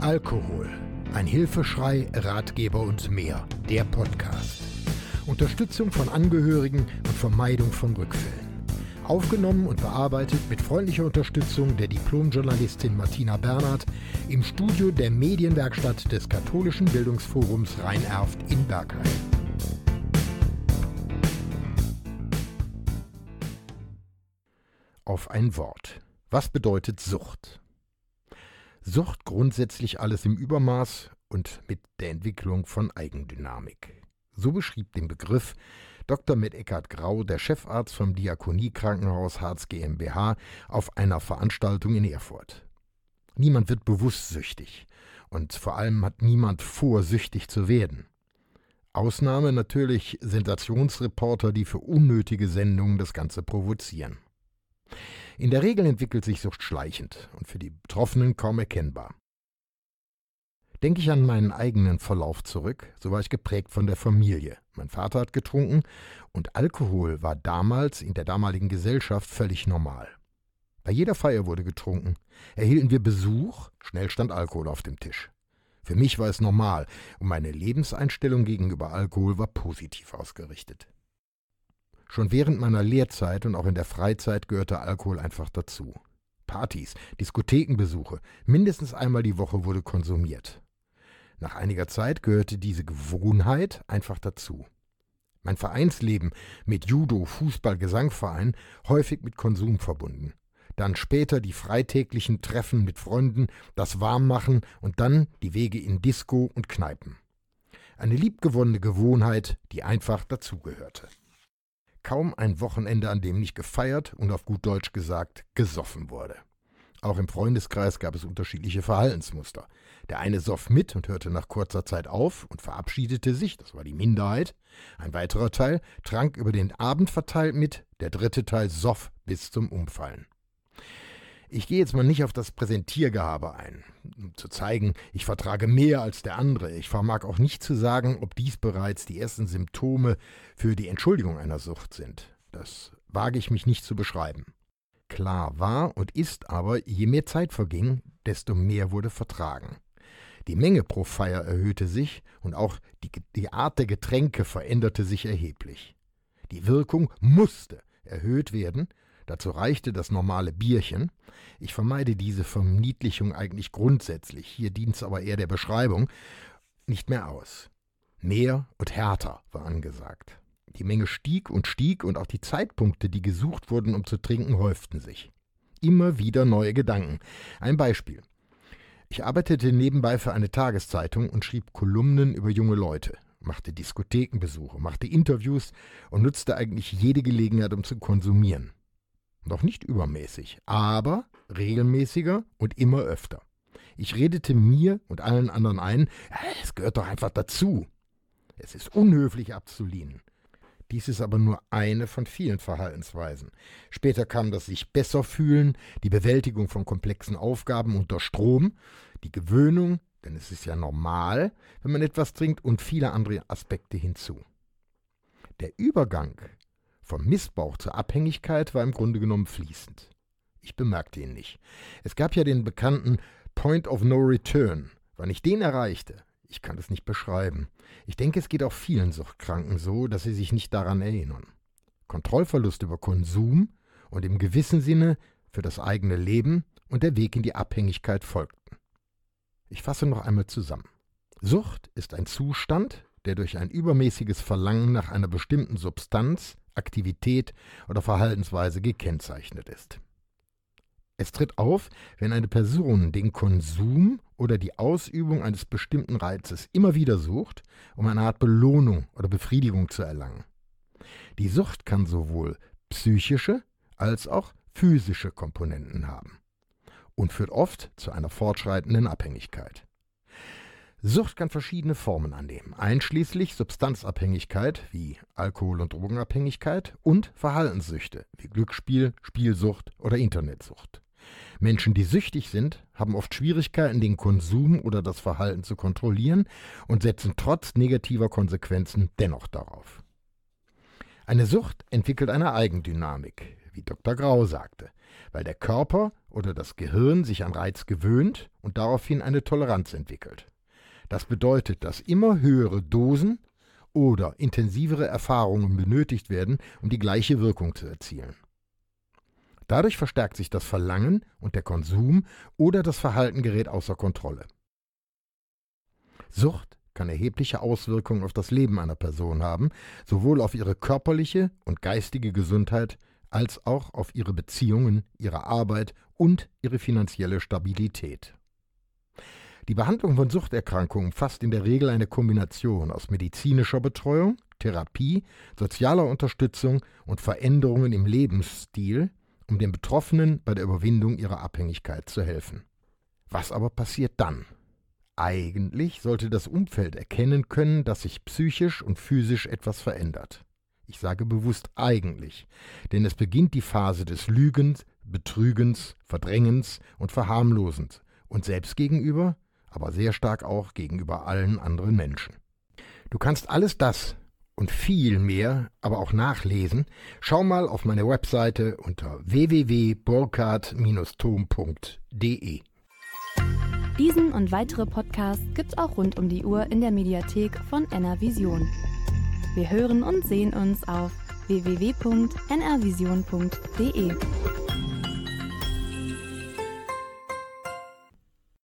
Alkohol. Ein Hilfeschrei, Ratgeber und mehr. Der Podcast. Unterstützung von Angehörigen und Vermeidung von Rückfällen. Aufgenommen und bearbeitet mit freundlicher Unterstützung der Diplomjournalistin Martina Bernhard im Studio der Medienwerkstatt des Katholischen Bildungsforums Rhein-Erft in Bergheim. Auf ein Wort. Was bedeutet Sucht? Sucht grundsätzlich alles im Übermaß und mit der Entwicklung von Eigendynamik. So beschrieb den Begriff Dr. mit Eckhard Grau, der Chefarzt vom Diakonie-Krankenhaus Harz GmbH, auf einer Veranstaltung in Erfurt. Niemand wird bewusst süchtig und vor allem hat niemand vor, süchtig zu werden. Ausnahme natürlich Sensationsreporter, die für unnötige Sendungen das Ganze provozieren. In der Regel entwickelt sich Sucht schleichend und für die Betroffenen kaum erkennbar. Denke ich an meinen eigenen Verlauf zurück, so war ich geprägt von der Familie. Mein Vater hat getrunken und Alkohol war damals in der damaligen Gesellschaft völlig normal. Bei jeder Feier wurde getrunken. Erhielten wir Besuch, schnell stand Alkohol auf dem Tisch. Für mich war es normal und meine Lebenseinstellung gegenüber Alkohol war positiv ausgerichtet. Schon während meiner Lehrzeit und auch in der Freizeit gehörte Alkohol einfach dazu. Partys, Diskothekenbesuche, mindestens einmal die Woche wurde konsumiert. Nach einiger Zeit gehörte diese Gewohnheit einfach dazu. Mein Vereinsleben mit Judo, Fußball, Gesangverein häufig mit Konsum verbunden. Dann später die freitäglichen Treffen mit Freunden, das Warmmachen und dann die Wege in Disco und Kneipen. Eine liebgewonnene Gewohnheit, die einfach dazugehörte. Kaum ein Wochenende, an dem nicht gefeiert und auf gut Deutsch gesagt gesoffen wurde. Auch im Freundeskreis gab es unterschiedliche Verhaltensmuster. Der eine soff mit und hörte nach kurzer Zeit auf und verabschiedete sich, das war die Minderheit. Ein weiterer Teil trank über den Abend verteilt mit, der dritte Teil soff bis zum Umfallen. Ich gehe jetzt mal nicht auf das Präsentiergehabe ein, um zu zeigen, ich vertrage mehr als der andere. Ich vermag auch nicht zu sagen, ob dies bereits die ersten Symptome für die Entschuldigung einer Sucht sind. Das wage ich mich nicht zu beschreiben. Klar war und ist aber, je mehr Zeit verging, desto mehr wurde vertragen. Die Menge pro Feier erhöhte sich und auch die, die Art der Getränke veränderte sich erheblich. Die Wirkung musste erhöht werden, Dazu reichte das normale Bierchen. Ich vermeide diese Verniedlichung eigentlich grundsätzlich, hier dient es aber eher der Beschreibung, nicht mehr aus. Mehr und härter war angesagt. Die Menge stieg und stieg und auch die Zeitpunkte, die gesucht wurden, um zu trinken, häuften sich. Immer wieder neue Gedanken. Ein Beispiel. Ich arbeitete nebenbei für eine Tageszeitung und schrieb Kolumnen über junge Leute, machte Diskothekenbesuche, machte Interviews und nutzte eigentlich jede Gelegenheit, um zu konsumieren. Noch nicht übermäßig, aber regelmäßiger und immer öfter. Ich redete mir und allen anderen ein, es gehört doch einfach dazu. Es ist unhöflich abzulehnen. Dies ist aber nur eine von vielen Verhaltensweisen. Später kam das sich besser fühlen, die Bewältigung von komplexen Aufgaben unter Strom, die Gewöhnung, denn es ist ja normal, wenn man etwas trinkt, und viele andere Aspekte hinzu. Der Übergang vom Missbrauch zur Abhängigkeit war im Grunde genommen fließend. Ich bemerkte ihn nicht. Es gab ja den bekannten Point of No Return. Wann ich den erreichte, ich kann es nicht beschreiben. Ich denke, es geht auch vielen Suchtkranken so, dass sie sich nicht daran erinnern. Kontrollverlust über Konsum und im gewissen Sinne für das eigene Leben und der Weg in die Abhängigkeit folgten. Ich fasse noch einmal zusammen. Sucht ist ein Zustand, der durch ein übermäßiges Verlangen nach einer bestimmten Substanz Aktivität oder Verhaltensweise gekennzeichnet ist. Es tritt auf, wenn eine Person den Konsum oder die Ausübung eines bestimmten Reizes immer wieder sucht, um eine Art Belohnung oder Befriedigung zu erlangen. Die Sucht kann sowohl psychische als auch physische Komponenten haben und führt oft zu einer fortschreitenden Abhängigkeit. Sucht kann verschiedene Formen annehmen, einschließlich Substanzabhängigkeit wie Alkohol- und Drogenabhängigkeit und Verhaltenssüchte wie Glücksspiel, Spielsucht oder Internetsucht. Menschen, die süchtig sind, haben oft Schwierigkeiten, den Konsum oder das Verhalten zu kontrollieren und setzen trotz negativer Konsequenzen dennoch darauf. Eine Sucht entwickelt eine Eigendynamik, wie Dr. Grau sagte, weil der Körper oder das Gehirn sich an Reiz gewöhnt und daraufhin eine Toleranz entwickelt. Das bedeutet, dass immer höhere Dosen oder intensivere Erfahrungen benötigt werden, um die gleiche Wirkung zu erzielen. Dadurch verstärkt sich das Verlangen und der Konsum oder das Verhalten gerät außer Kontrolle. Sucht kann erhebliche Auswirkungen auf das Leben einer Person haben, sowohl auf ihre körperliche und geistige Gesundheit als auch auf ihre Beziehungen, ihre Arbeit und ihre finanzielle Stabilität. Die Behandlung von Suchterkrankungen umfasst in der Regel eine Kombination aus medizinischer Betreuung, Therapie, sozialer Unterstützung und Veränderungen im Lebensstil, um den Betroffenen bei der Überwindung ihrer Abhängigkeit zu helfen. Was aber passiert dann? Eigentlich sollte das Umfeld erkennen können, dass sich psychisch und physisch etwas verändert. Ich sage bewusst eigentlich, denn es beginnt die Phase des Lügens, Betrügens, Verdrängens und Verharmlosens und selbst gegenüber, aber sehr stark auch gegenüber allen anderen Menschen. Du kannst alles das und viel mehr aber auch nachlesen. Schau mal auf meine Webseite unter www.burkhard-tom.de. Diesen und weitere Podcasts gibt's auch rund um die Uhr in der Mediathek von NRVision. Wir hören und sehen uns auf www.nrvision.de.